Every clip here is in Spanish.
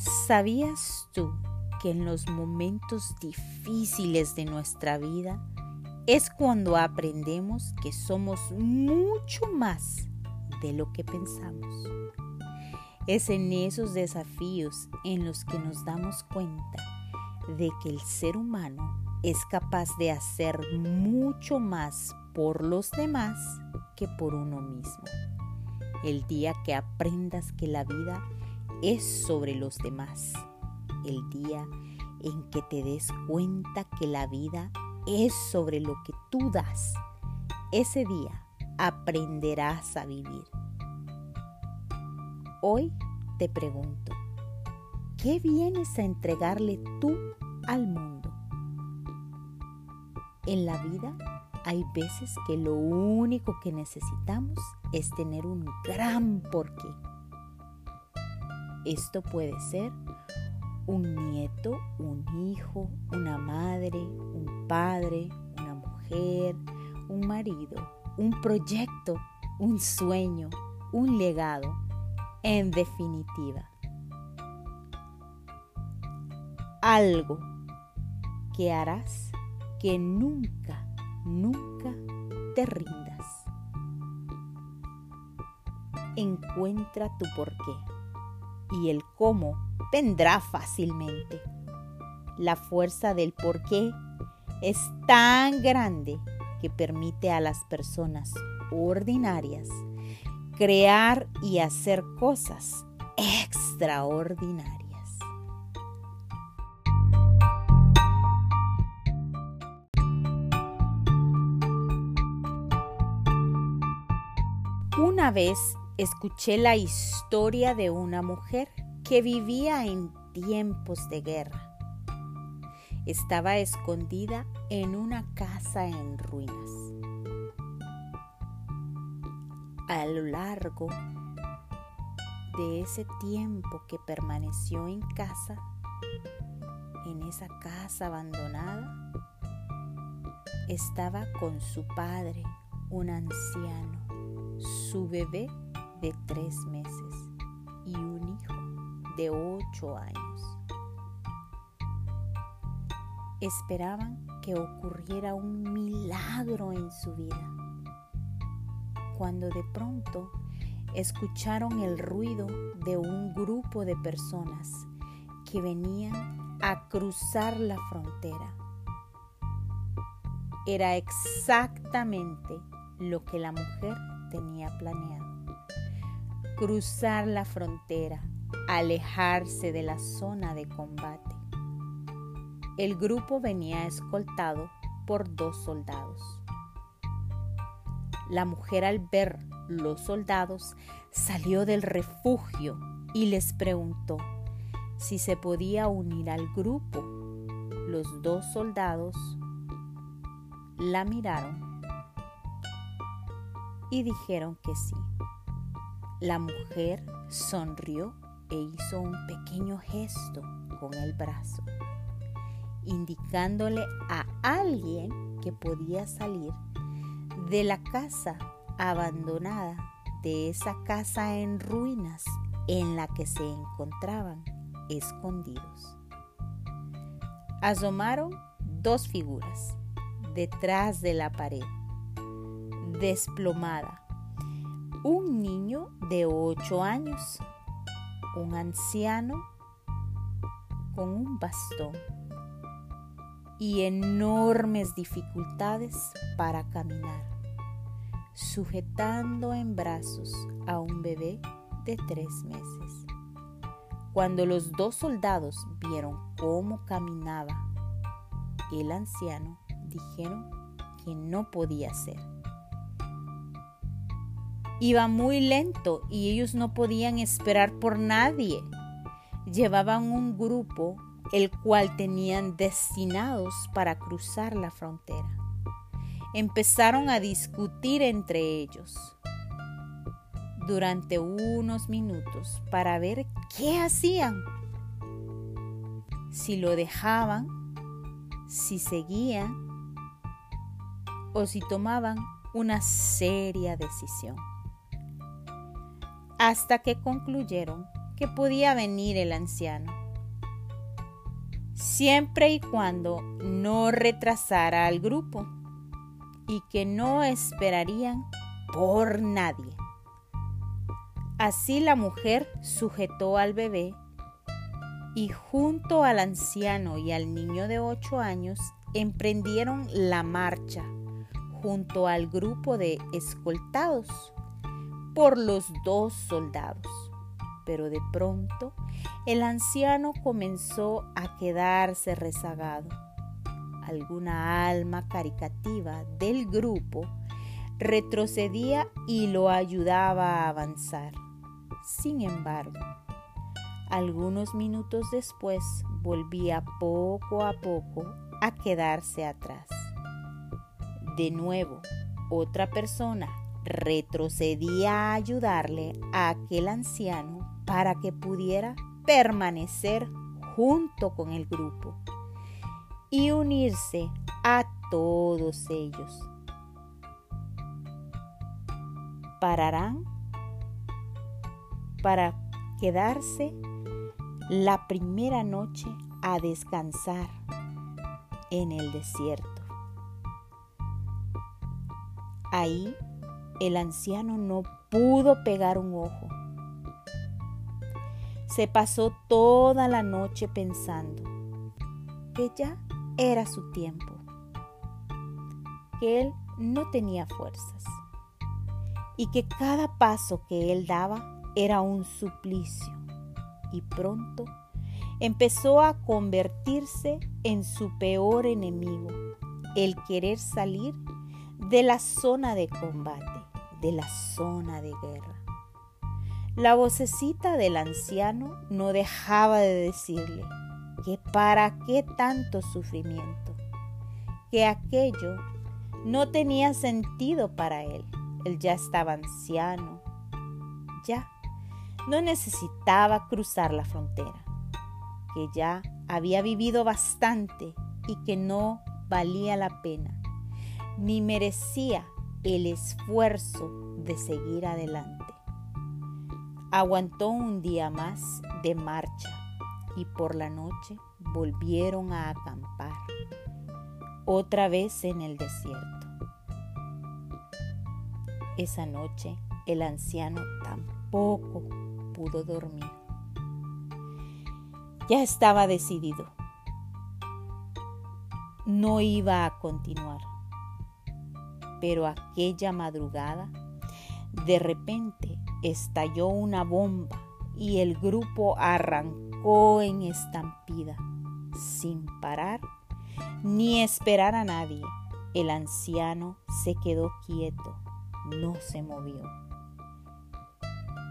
¿Sabías tú que en los momentos difíciles de nuestra vida es cuando aprendemos que somos mucho más de lo que pensamos? Es en esos desafíos en los que nos damos cuenta de que el ser humano es capaz de hacer mucho más por los demás que por uno mismo. El día que aprendas que la vida es sobre los demás. El día en que te des cuenta que la vida es sobre lo que tú das. Ese día aprenderás a vivir. Hoy te pregunto, ¿qué vienes a entregarle tú al mundo? En la vida hay veces que lo único que necesitamos es tener un gran porqué. Esto puede ser un nieto, un hijo, una madre, un padre, una mujer, un marido, un proyecto, un sueño, un legado en definitiva, algo que harás que nunca, nunca te rindas. Encuentra tu porqué y el cómo vendrá fácilmente. La fuerza del porqué es tan grande que permite a las personas ordinarias crear y hacer cosas extraordinarias. Una vez escuché la historia de una mujer que vivía en tiempos de guerra. Estaba escondida en una casa en ruinas a lo largo de ese tiempo que permaneció en casa, en esa casa abandonada, estaba con su padre, un anciano, su bebé de tres meses y un hijo de ocho años. Esperaban que ocurriera un milagro en su vida cuando de pronto escucharon el ruido de un grupo de personas que venían a cruzar la frontera. Era exactamente lo que la mujer tenía planeado. Cruzar la frontera, alejarse de la zona de combate. El grupo venía escoltado por dos soldados. La mujer al ver los soldados salió del refugio y les preguntó si se podía unir al grupo. Los dos soldados la miraron y dijeron que sí. La mujer sonrió e hizo un pequeño gesto con el brazo, indicándole a alguien que podía salir de la casa abandonada, de esa casa en ruinas en la que se encontraban escondidos. Asomaron dos figuras detrás de la pared, desplomada. Un niño de ocho años, un anciano con un bastón y enormes dificultades para caminar sujetando en brazos a un bebé de tres meses. Cuando los dos soldados vieron cómo caminaba el anciano, dijeron que no podía ser. Iba muy lento y ellos no podían esperar por nadie. Llevaban un grupo el cual tenían destinados para cruzar la frontera empezaron a discutir entre ellos durante unos minutos para ver qué hacían. Si lo dejaban, si seguían o si tomaban una seria decisión. Hasta que concluyeron que podía venir el anciano, siempre y cuando no retrasara al grupo y que no esperarían por nadie. Así la mujer sujetó al bebé y junto al anciano y al niño de ocho años emprendieron la marcha junto al grupo de escoltados por los dos soldados. Pero de pronto el anciano comenzó a quedarse rezagado. Alguna alma caricativa del grupo retrocedía y lo ayudaba a avanzar. Sin embargo, algunos minutos después volvía poco a poco a quedarse atrás. De nuevo, otra persona retrocedía a ayudarle a aquel anciano para que pudiera permanecer junto con el grupo y unirse a todos ellos. Pararán para quedarse la primera noche a descansar en el desierto. Ahí el anciano no pudo pegar un ojo. Se pasó toda la noche pensando que ya era su tiempo, que él no tenía fuerzas y que cada paso que él daba era un suplicio y pronto empezó a convertirse en su peor enemigo, el querer salir de la zona de combate, de la zona de guerra. La vocecita del anciano no dejaba de decirle que para qué tanto sufrimiento, que aquello no tenía sentido para él. Él ya estaba anciano, ya no necesitaba cruzar la frontera, que ya había vivido bastante y que no valía la pena, ni merecía el esfuerzo de seguir adelante. Aguantó un día más de marcha y por la noche volvieron a acampar, otra vez en el desierto. Esa noche el anciano tampoco pudo dormir. Ya estaba decidido. No iba a continuar. Pero aquella madrugada, de repente, estalló una bomba y el grupo arrancó en estampida, sin parar ni esperar a nadie. El anciano se quedó quieto, no se movió.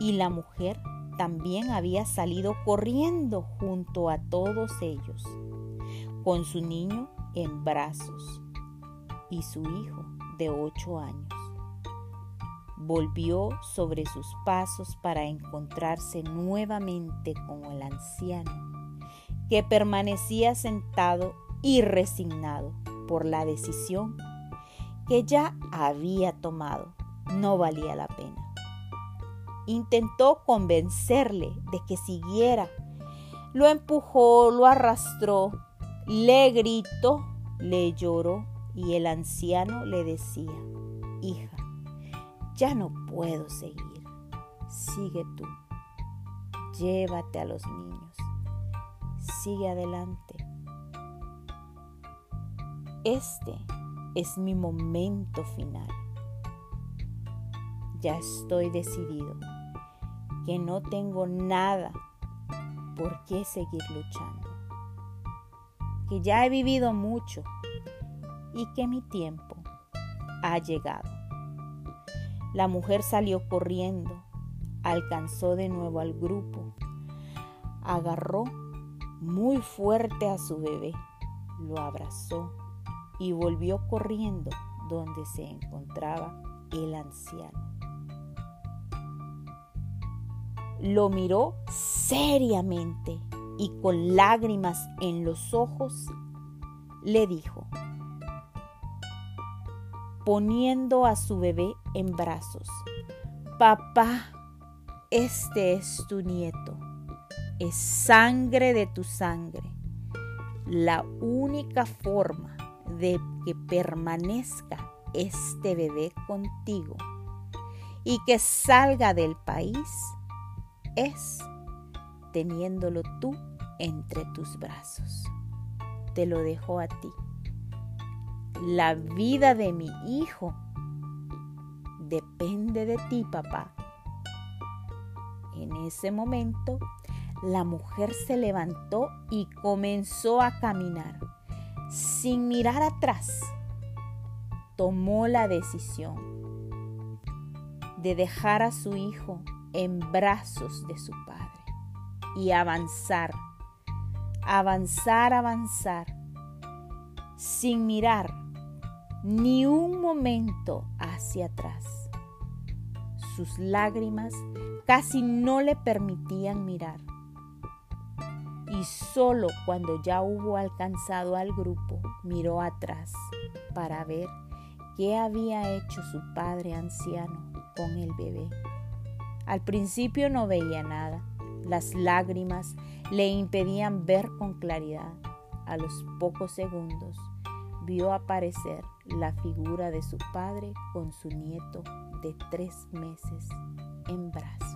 Y la mujer también había salido corriendo junto a todos ellos, con su niño en brazos y su hijo de ocho años. Volvió sobre sus pasos para encontrarse nuevamente con el anciano, que permanecía sentado y resignado por la decisión que ya había tomado. No valía la pena. Intentó convencerle de que siguiera. Lo empujó, lo arrastró, le gritó, le lloró y el anciano le decía, hija, ya no puedo seguir, sigue tú, llévate a los niños, sigue adelante. Este es mi momento final. Ya estoy decidido que no tengo nada por qué seguir luchando, que ya he vivido mucho y que mi tiempo ha llegado. La mujer salió corriendo, alcanzó de nuevo al grupo, agarró muy fuerte a su bebé, lo abrazó y volvió corriendo donde se encontraba el anciano lo miró seriamente y con lágrimas en los ojos le dijo, poniendo a su bebé en brazos, papá, este es tu nieto. es sangre de tu sangre. La única forma de que permanezca este bebé contigo y que salga del país es teniéndolo tú entre tus brazos. Te lo dejo a ti. La vida de mi hijo depende de ti, papá. En ese momento, la mujer se levantó y comenzó a caminar. Sin mirar atrás, tomó la decisión de dejar a su hijo en brazos de su padre y avanzar, avanzar, avanzar, sin mirar ni un momento hacia atrás. Sus lágrimas casi no le permitían mirar. Y solo cuando ya hubo alcanzado al grupo, miró atrás para ver qué había hecho su padre anciano con el bebé. Al principio no veía nada. Las lágrimas le impedían ver con claridad. A los pocos segundos vio aparecer la figura de su padre con su nieto de tres meses en brazos.